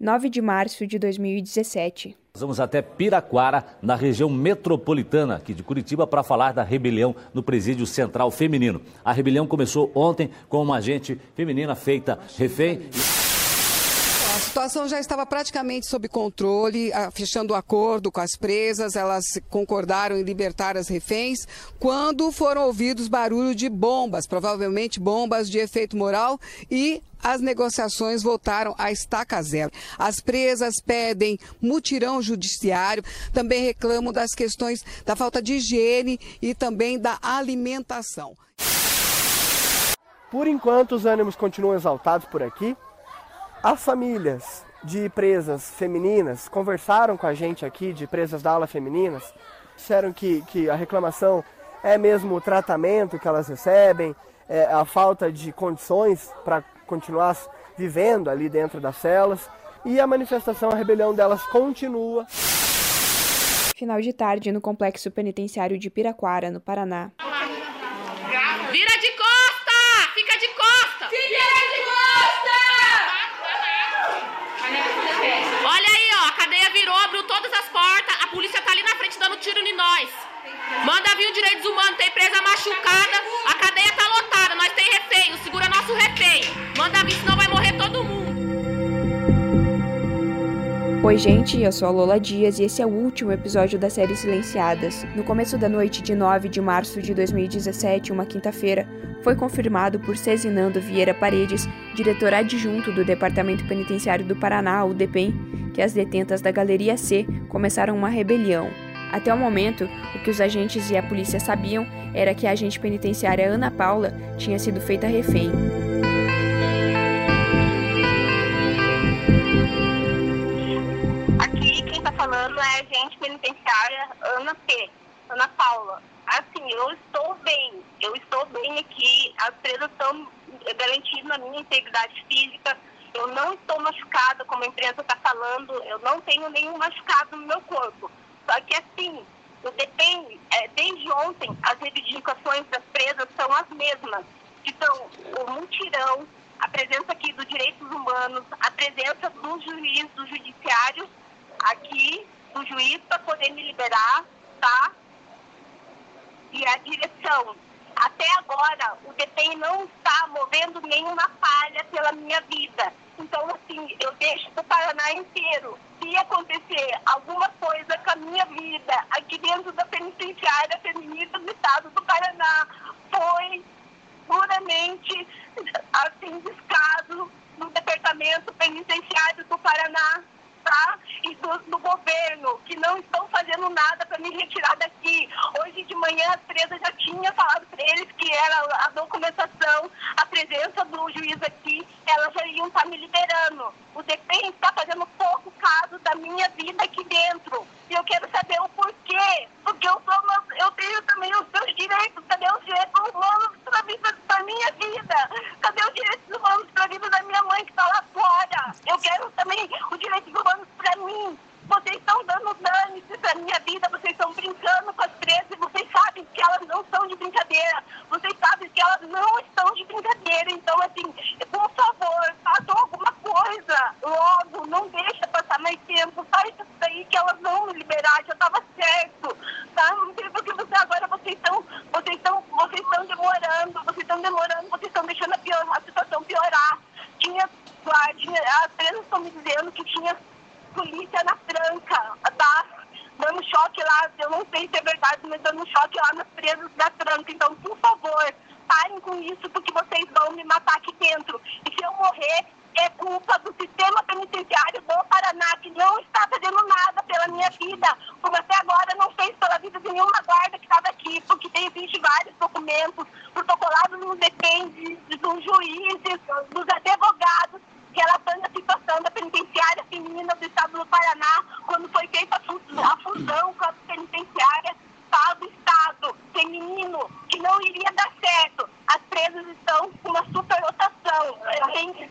9 de março de 2017. Vamos até Piraquara, na região metropolitana aqui de Curitiba, para falar da rebelião no Presídio Central Feminino. A rebelião começou ontem com uma agente feminina feita refém. Situação já estava praticamente sob controle, fechando o acordo com as presas, elas concordaram em libertar as reféns, quando foram ouvidos barulho de bombas, provavelmente bombas de efeito moral, e as negociações voltaram à estaca zero. As presas pedem mutirão judiciário, também reclamam das questões da falta de higiene e também da alimentação. Por enquanto, os ânimos continuam exaltados por aqui. As famílias de presas femininas conversaram com a gente aqui, de presas da ala femininas, disseram que, que a reclamação é mesmo o tratamento que elas recebem, é a falta de condições para continuar vivendo ali dentro das celas. E a manifestação, a rebelião delas continua. Final de tarde no complexo penitenciário de Piraquara, no Paraná. Vira de costa! Fica de costa! Fica de costa! Olha aí, ó, a cadeia virou, abriu todas as portas, a polícia tá ali na frente dando tiro em nós. Manda vir o direitos humanos, tem presa machucada, a cadeia tá lotada, nós tem refém, segura nosso refém. Manda vir, senão vai morrer todo mundo. Oi, gente, eu sou a Lola Dias e esse é o último episódio da série Silenciadas. No começo da noite de 9 de março de 2017, uma quinta-feira, foi confirmado por Cezinando Vieira Paredes, diretor adjunto do Departamento Penitenciário do Paraná, o DEPEN, que as detentas da Galeria C começaram uma rebelião. Até o momento, o que os agentes e a polícia sabiam era que a agente penitenciária Ana Paula tinha sido feita refém. Aqui quem está falando é a agente penitenciária Ana P. Ana Paula. Assim, eu estou bem, eu estou bem aqui, as presas estão garantindo na minha integridade física, eu não estou machucada, como a imprensa está falando, eu não tenho nenhum machucado no meu corpo. Só que assim, depende, é, desde ontem, as reivindicações das presas são as mesmas, que são o mutirão, a presença aqui dos direitos humanos, a presença do juiz, do judiciário aqui, do juiz para poder me liberar, tá? E a direção. Até agora, o DPEM não está movendo nenhuma falha pela minha vida. Então, assim, eu deixo o Paraná inteiro. Se acontecer alguma coisa com a minha vida aqui dentro da penitenciária feminista do estado do Paraná, foi puramente, assim, descaso no departamento penitenciário do Paraná e do, do, governo, que não estão fazendo nada para me retirar daqui. Hoje de manhã a presa já tinha falado para eles que era a documentação, a presença do juiz aqui, elas já iam estar me liberando. O DPEM está fazendo pouco caso da minha vida aqui dentro. E eu quero saber o porquê. Porque eu, sou, eu tenho também os meus direitos. Cadê os direitos humanos para da minha vida? Cadê os direitos humanos para a vida da minha mãe que está lá fora? Eu quero também os direitos humanos para mim. Vocês estão dando dano para minha vida, vocês estão brincando com as presas, vocês sabem que elas não são de brincadeira, vocês sabem que elas não estão de brincadeira. Então, assim, por favor, façam alguma coisa logo, não deixa passar mais tempo, faz isso daí que elas vão me liberar, já estava certo, tá? Não sei porque você agora vocês estão, vocês estão, vocês estão demorando, vocês estão demorando, vocês estão deixando a, pior, a situação piorar. Tinha, tinha, as presas estão me dizendo que tinha polícia na tranca, tá? Dando choque lá, eu não sei se é verdade, mas dando choque lá nas presas da tranca. Então, por favor, parem com isso, porque vocês vão me matar aqui dentro. E se eu morrer, é culpa do sistema penitenciário do Paraná, que não está fazendo nada pela minha vida, como até agora não fez pela vida de nenhuma guarda que estava aqui, porque tem, existe vários documentos protocolados no depende dos juízes, dos advogados, relatando a situação da penitenciária feminina do estado do Paraná, quando foi feita a fusão com a penitenciária do estado feminino, que não iria dar certo. As presas estão com uma superlotação. Tem,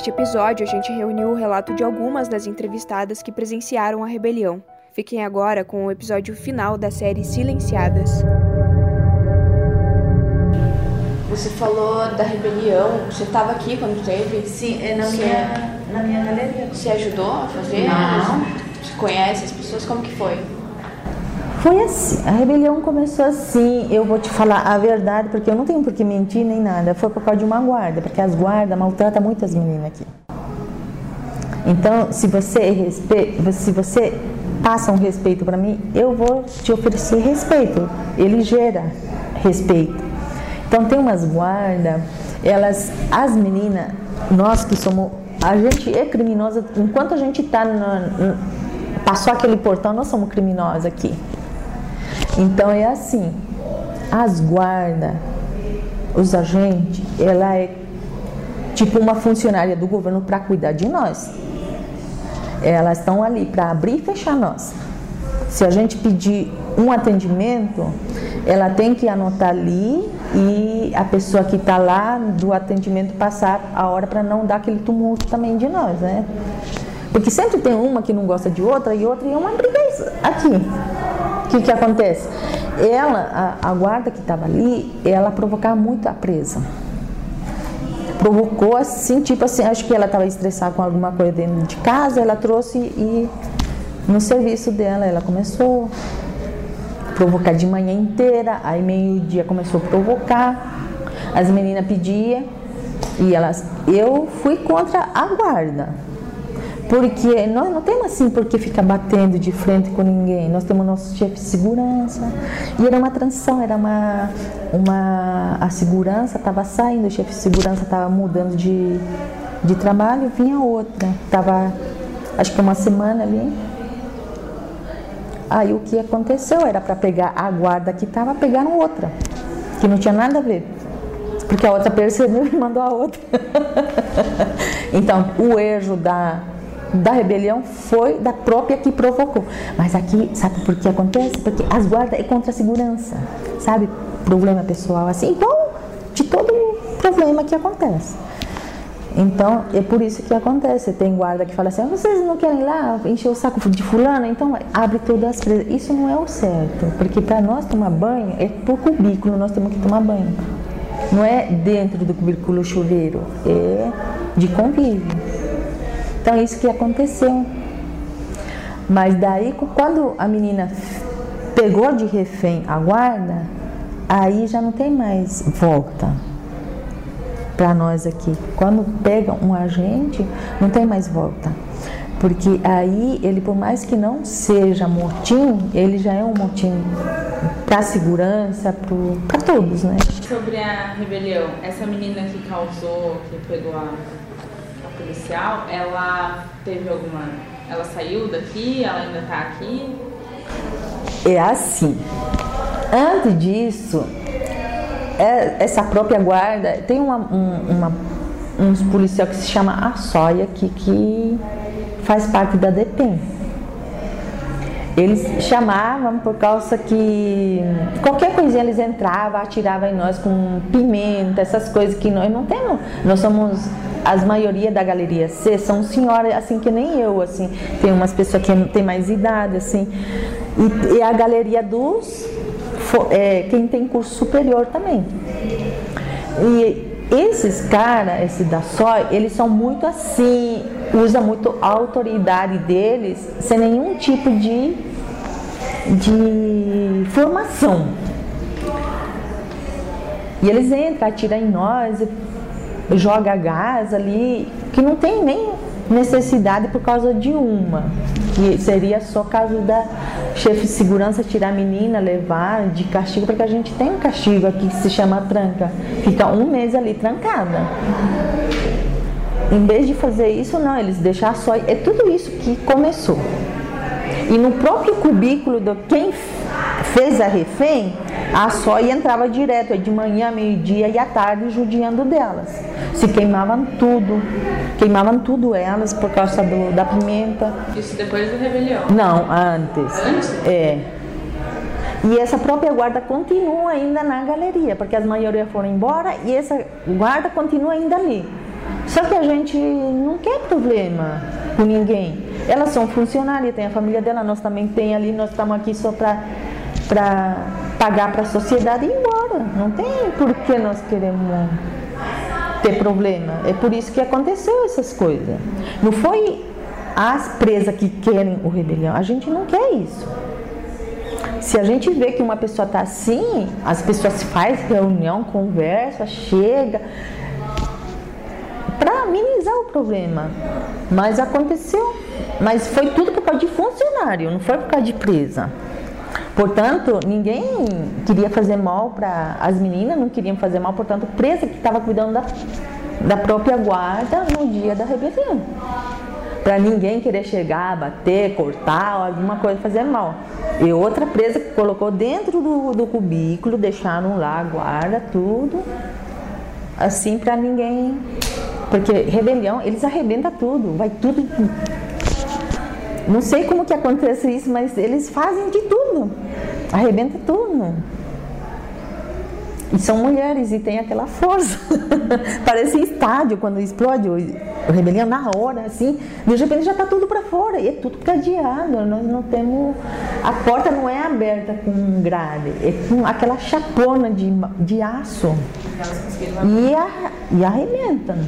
Neste episódio, a gente reuniu o relato de algumas das entrevistadas que presenciaram a rebelião. Fiquem agora com o episódio final da série Silenciadas. Você falou da rebelião, você estava aqui quando teve? Sim, é na, minha, na minha galeria. Você ajudou a fazer? Não. Você conhece as pessoas? Como que foi? Foi assim, a rebelião começou assim, eu vou te falar a verdade, porque eu não tenho por que mentir nem nada. Foi por causa de uma guarda, porque as guardas maltratam muitas meninas aqui. Então, se você respeita, se você passa um respeito para mim, eu vou te oferecer respeito. Ele gera respeito. Então tem umas guardas, elas, as meninas, nós que somos, a gente é criminosa, enquanto a gente está passou aquele portão, nós somos criminosos aqui. Então é assim, as guardas, os agentes, ela é tipo uma funcionária do governo para cuidar de nós. Elas estão ali para abrir e fechar nós. Se a gente pedir um atendimento, ela tem que anotar ali e a pessoa que está lá do atendimento passar a hora para não dar aquele tumulto também de nós, né? Porque sempre tem uma que não gosta de outra e outra e é uma briga aqui. Que, que acontece? Ela, a, a guarda que estava ali, ela provocava muito a presa. Provocou assim, tipo assim, acho que ela estava estressada com alguma coisa dentro de casa, ela trouxe e no serviço dela ela começou provocar de manhã inteira, aí meio-dia começou a provocar, as meninas pediam e elas. Eu fui contra a guarda. Porque nós não temos assim porque ficar batendo de frente com ninguém. Nós temos nosso chefe de segurança. E era uma transição, era uma. uma a segurança estava saindo, o chefe de segurança estava mudando de, de trabalho, vinha outra. Estava acho que uma semana ali. Aí o que aconteceu era para pegar a guarda que estava, pegaram outra, que não tinha nada a ver. Porque a outra percebeu e mandou a outra. então, o erro da, da rebelião foi da própria que provocou. Mas aqui, sabe por que acontece? Porque as guardas é contra a segurança, sabe? Problema pessoal, assim, igual de todo problema que acontece. Então, é por isso que acontece. Tem guarda que fala assim: ah, vocês não querem ir lá encher o saco de fulano? Então, abre todas as presas. Isso não é o certo, porque para nós tomar banho é por cubículo, nós temos que tomar banho. Não é dentro do cubículo chuveiro, é de convívio. Então, é isso que aconteceu. Mas daí, quando a menina pegou de refém a guarda, aí já não tem mais volta para nós aqui. Quando pega um agente, não tem mais volta. Porque aí ele, por mais que não seja motim, ele já é um motim para segurança, para todos, né? Sobre a rebelião, essa menina que causou, que pegou a policial, ela teve alguma. Ela saiu daqui? Ela ainda está aqui? É assim. Antes disso, é, essa própria guarda, tem uma, um, uma, uns policial que se chama Açóia, que, que faz parte da DEPEN. Eles chamavam por causa que qualquer coisinha eles entravam, atiravam em nós com pimenta, essas coisas que nós não temos. Nós somos, as maioria da galeria C são senhoras assim que nem eu, assim. Tem umas pessoas que têm mais idade, assim. E, e a galeria dos é, quem tem curso superior também. E esses caras, esse da SOI, eles são muito assim, usa muito a autoridade deles sem nenhum tipo de, de formação. E eles entram, atiram em nós, joga gás ali, que não tem nem necessidade por causa de uma, que seria só caso da chefe de segurança tirar a menina, levar de castigo, porque a gente tem um castigo aqui que se chama tranca, fica um mês ali trancada. Em vez de fazer isso, não, eles deixar só. É tudo isso que começou. E no próprio cubículo de quem fez a refém, a SOI entrava direto, de manhã, meio-dia e à tarde, judiando delas se queimavam tudo, queimavam tudo elas por causa do, da pimenta. Isso depois da rebelião? Não, antes. Antes? É. E essa própria guarda continua ainda na galeria, porque as maioria foram embora e essa guarda continua ainda ali. Só que a gente não quer problema com ninguém. Elas são funcionárias, tem a família dela, nós também tem ali, nós estamos aqui só para pagar para a sociedade e ir embora. Não tem por que nós queremos ter problema. É por isso que aconteceu essas coisas. Não foi as presas que querem o rebelião, a gente não quer isso. Se a gente vê que uma pessoa está assim, as pessoas faz reunião, conversa, chega para minimizar o problema. Mas aconteceu, mas foi tudo por causa de funcionário, não foi por causa de presa. Portanto, ninguém queria fazer mal para as meninas, não queriam fazer mal, portanto, presa que estava cuidando da, da própria guarda no dia da rebelião. Para ninguém querer chegar, bater, cortar, alguma coisa, fazer mal. E outra presa que colocou dentro do, do cubículo, deixaram lá a guarda, tudo, assim para ninguém. Porque rebelião, eles arrebentam tudo, vai tudo não sei como que acontece isso, mas eles fazem de tudo. Arrebenta tudo. E são mulheres e tem aquela força. Parece estádio quando explode o, o rebelião na hora, assim. De repente já está tudo para fora. E é tudo cadeado. Nós não temos. A porta não é aberta com grade, é com aquela chapona de, de aço. E, a, e arrebenta.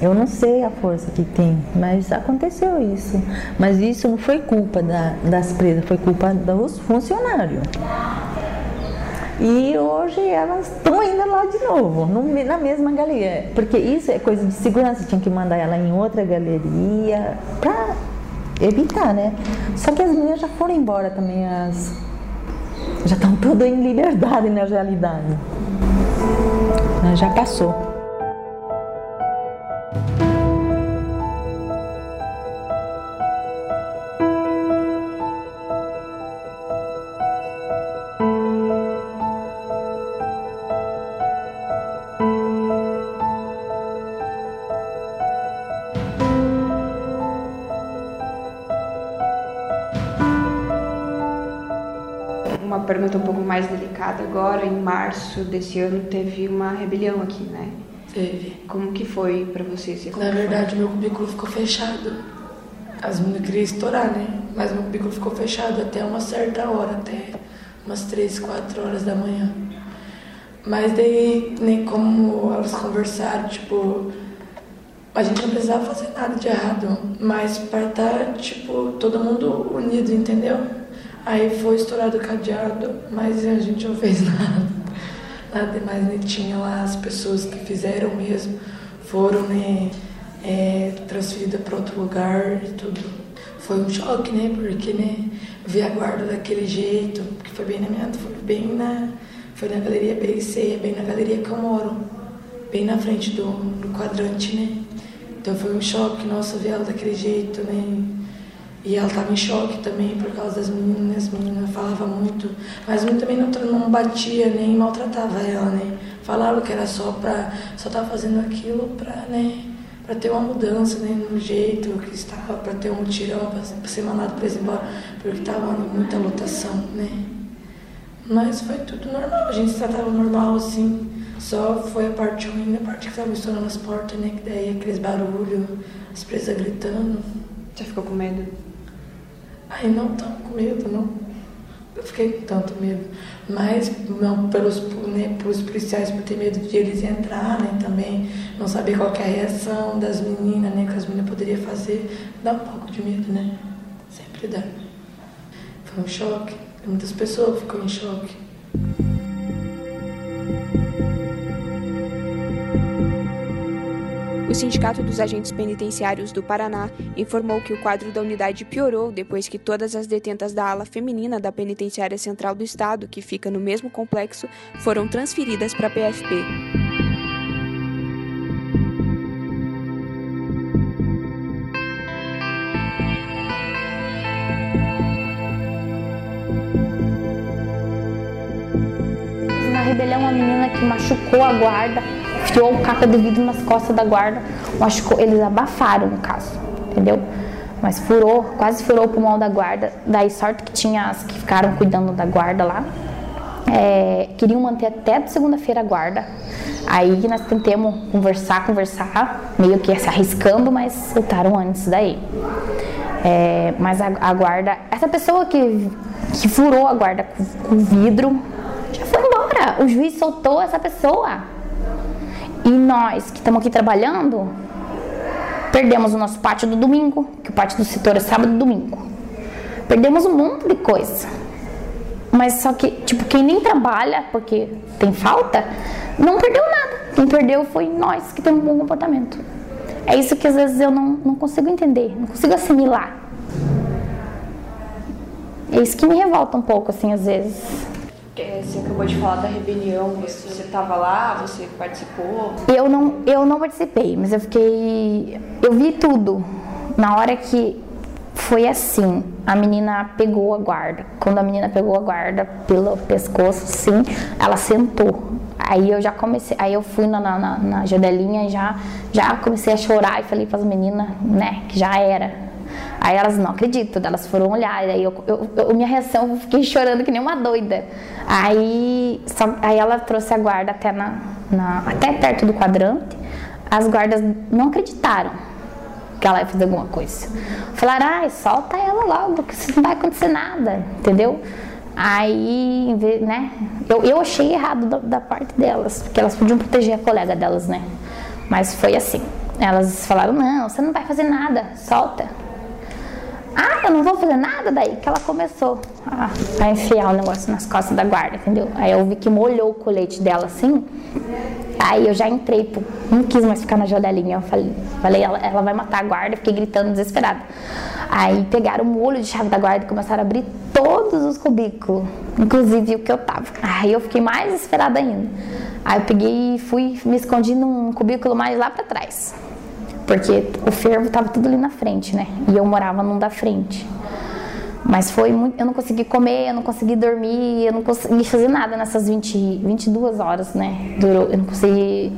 Eu não sei a força que tem, mas aconteceu isso. Mas isso não foi culpa da, das presas, foi culpa dos funcionários. E hoje elas estão indo lá de novo, no, na mesma galeria. Porque isso é coisa de segurança, tinha que mandar ela em outra galeria para evitar, né? Só que as meninas já foram embora também, as já estão todas em liberdade na realidade. Já passou. Mais delicada agora. Em março desse ano teve uma rebelião aqui, né? Teve. Como que foi para você? você Na verdade, foi? meu cubículo ficou fechado. As meninas queriam estourar, né? Mas meu cubículo ficou fechado até uma certa hora, até umas 3, 4 horas da manhã. Mas daí, nem como elas conversaram, tipo, a gente não precisava fazer nada de errado, mas para estar, tá, tipo, todo mundo unido, entendeu? Aí foi estourado o cadeado, mas a gente não fez nada. Nada demais, né? Tinha lá as pessoas que fizeram mesmo, foram, né, é, transferidas para outro lugar e tudo. Foi um choque, né? Porque, né, ver a guarda daquele jeito, que foi bem na minha, foi bem na, foi na galeria BC, bem na galeria que eu moro, bem na frente do, do quadrante, né? Então foi um choque, nossa, ver ela daquele jeito, né? E ela estava em choque também por causa das meninas, as meninas falavam muito, mas muito também não, não batia nem maltratava ela, né? Falava que era só para só tava fazendo aquilo para, né, para ter uma mudança, né, no jeito que estava, para ter um mutirão, para ser mandado para embora, porque estava muita lotação, né? Mas foi tudo normal, a gente se tratava normal assim. Só foi a parte ruim, a parte que estava estourando as portas, né? Que daí aqueles barulhos, as presas gritando. Você ficou com medo? Ai, não tão com medo, não. Eu fiquei com tanto medo. Mas não pelos, né, pelos policiais por ter medo de eles entrarem também, não saber qual é a reação das meninas, né, que as meninas poderiam fazer, dá um pouco de medo, né? Sempre dá. Foi um choque. Muitas pessoas ficam em choque. Sindicato dos Agentes Penitenciários do Paraná informou que o quadro da unidade piorou depois que todas as detentas da ala feminina da Penitenciária Central do Estado, que fica no mesmo complexo, foram transferidas para a PFP. Na rebelião, uma menina que machucou a guarda enfiou o caca de vidro nas costas da guarda. Machucou, eles abafaram o caso, entendeu? Mas furou, quase furou o pulmão da guarda. Daí sorte que tinha as que ficaram cuidando da guarda lá. É, queriam manter até segunda-feira a guarda. Aí nós tentamos conversar, conversar, meio que se arriscando, mas soltaram antes daí. É, mas a, a, guarda, essa pessoa que, que furou a guarda com, com vidro, já foi embora. O juiz soltou essa pessoa. E nós que estamos aqui trabalhando, perdemos o nosso pátio do domingo, que o pátio do setor é sábado e domingo. Perdemos um monte de coisa. Mas só que, tipo, quem nem trabalha porque tem falta, não perdeu nada. Quem perdeu foi nós que temos um bom comportamento. É isso que às vezes eu não, não consigo entender, não consigo assimilar. É isso que me revolta um pouco, assim, às vezes. É, você acabou de falar da rebelião, você estava lá, você participou? Eu não, eu não participei, mas eu fiquei. Eu vi tudo. Na hora que foi assim, a menina pegou a guarda. Quando a menina pegou a guarda pelo pescoço, sim, ela sentou. Aí eu já comecei, aí eu fui na, na, na janelinha e já, já comecei a chorar e falei para as meninas, né, que já era. Aí elas não acreditam, elas foram olhar, aí eu, eu, eu, minha reação, eu fiquei chorando que nem uma doida. Aí, só, aí ela trouxe a guarda até, na, na, até perto do quadrante, as guardas não acreditaram que ela ia fazer alguma coisa. Falaram, ai, solta ela logo, que não vai acontecer nada, entendeu? Aí, né, eu, eu achei errado da, da, parte delas, porque elas podiam proteger a colega delas, né? Mas foi assim. Elas falaram: não, você não vai fazer nada, solta. Ah, eu não vou fazer nada daí que ela começou a, a enfiar o negócio nas costas da guarda, entendeu? Aí eu vi que molhou o colete dela assim. Aí eu já entrei, pô, não quis mais ficar na janelinha. Eu falei, falei ela, ela vai matar a guarda, fiquei gritando desesperada. Aí pegaram o molho de chave da guarda e começaram a abrir todos os cubículos, inclusive o que eu tava. Aí eu fiquei mais desesperada ainda. Aí eu peguei e fui, me escondi num cubículo mais lá para trás. Porque o fervo tava tudo ali na frente, né? E eu morava num da frente. Mas foi muito. Eu não consegui comer, eu não consegui dormir, eu não consegui fazer nada nessas 20, 22 horas, né? Durou. Eu não consegui.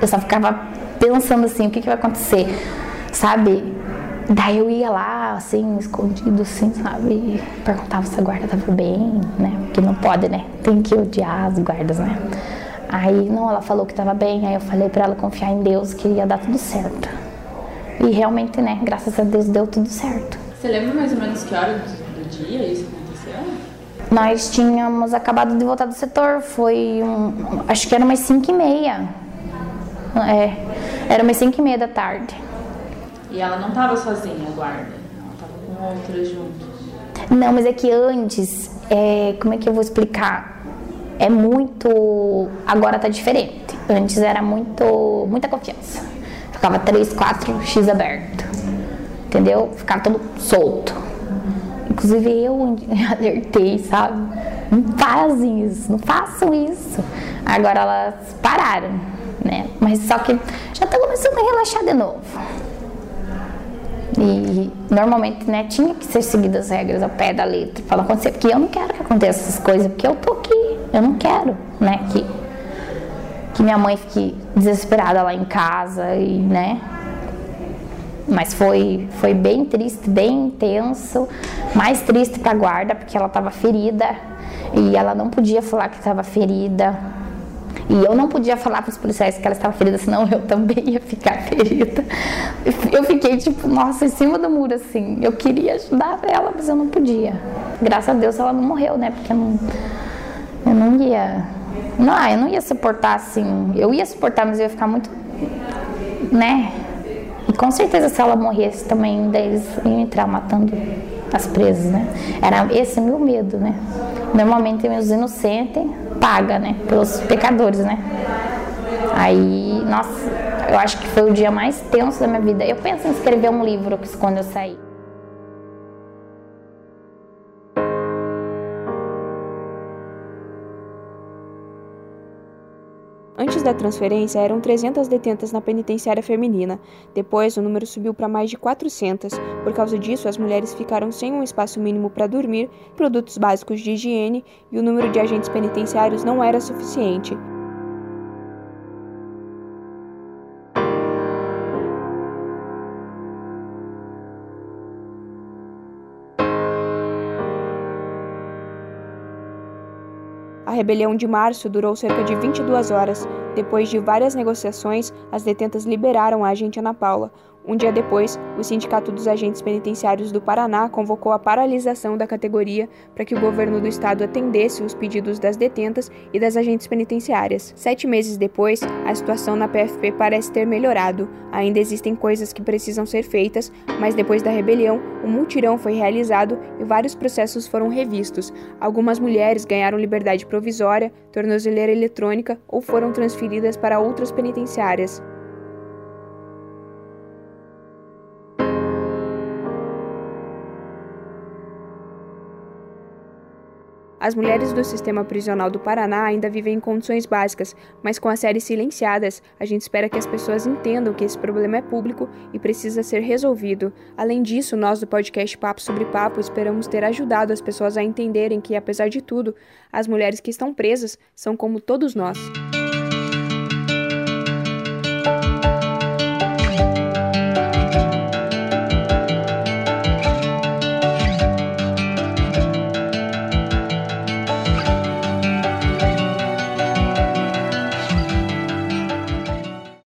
Eu só ficava pensando assim: o que, que vai acontecer? Sabe? Daí eu ia lá, assim, escondido, assim, sabe? Perguntava se a guarda tava bem, né? Porque não pode, né? Tem que odiar as guardas, né? Aí, não, ela falou que estava bem, aí eu falei para ela confiar em Deus que ia dar tudo certo. E realmente, né, graças a Deus deu tudo certo. Você lembra mais ou menos que hora do, dia isso aconteceu? Nós tínhamos acabado de voltar do setor, foi um, acho que era umas 5 e meia. É, era umas 5 e meia da tarde. E ela não estava sozinha, a guarda? Ela estava com outras junto? Não, mas é que antes, é, como é que eu vou explicar? É muito. Agora tá diferente. Antes era muito. muita confiança. Ficava 3, 4 X aberto. Entendeu? Ficava todo solto. Inclusive eu alertei, sabe? Não fazem isso, não façam isso. Agora elas pararam, né? Mas só que já tá começando a relaxar de novo. E normalmente, né, tinha que ser seguidas as regras ao pé da letra para não acontecer, porque eu não quero que aconteça essas coisas, porque eu tô aqui, eu não quero, né, que, que minha mãe fique desesperada lá em casa e, né, mas foi, foi bem triste, bem intenso, mais triste para a guarda, porque ela estava ferida e ela não podia falar que estava ferida, e eu não podia falar para os policiais que ela estava ferida, senão eu também ia ficar ferida. Eu fiquei tipo, nossa, em cima do muro assim. Eu queria ajudar ela, mas eu não podia. Graças a Deus ela não morreu, né? Porque não, eu não ia. Não, eu não ia suportar assim. Eu ia suportar, mas eu ia ficar muito. Né? E com certeza se ela morresse também, daí eles iam entrar matando as presas, né? Era esse meu medo, né? Normalmente os inocentes paga, né? Pelos pecadores, né? Aí, nossa, eu acho que foi o dia mais tenso da minha vida. Eu penso em escrever um livro quando eu sair. Antes da transferência, eram 300 detentas na penitenciária feminina. Depois, o número subiu para mais de 400. Por causa disso, as mulheres ficaram sem um espaço mínimo para dormir, produtos básicos de higiene e o número de agentes penitenciários não era suficiente. A rebelião de março durou cerca de 22 horas. Depois de várias negociações, as detentas liberaram a agente Ana Paula. Um dia depois, o Sindicato dos Agentes Penitenciários do Paraná convocou a paralisação da categoria para que o governo do estado atendesse os pedidos das detentas e das agentes penitenciárias. Sete meses depois, a situação na PFP parece ter melhorado. Ainda existem coisas que precisam ser feitas, mas depois da rebelião, um mutirão foi realizado e vários processos foram revistos. Algumas mulheres ganharam liberdade provisória, tornozeleira eletrônica ou foram transferidas para outras penitenciárias. As mulheres do sistema prisional do Paraná ainda vivem em condições básicas, mas com as séries silenciadas, a gente espera que as pessoas entendam que esse problema é público e precisa ser resolvido. Além disso, nós do podcast Papo sobre Papo esperamos ter ajudado as pessoas a entenderem que, apesar de tudo, as mulheres que estão presas são como todos nós.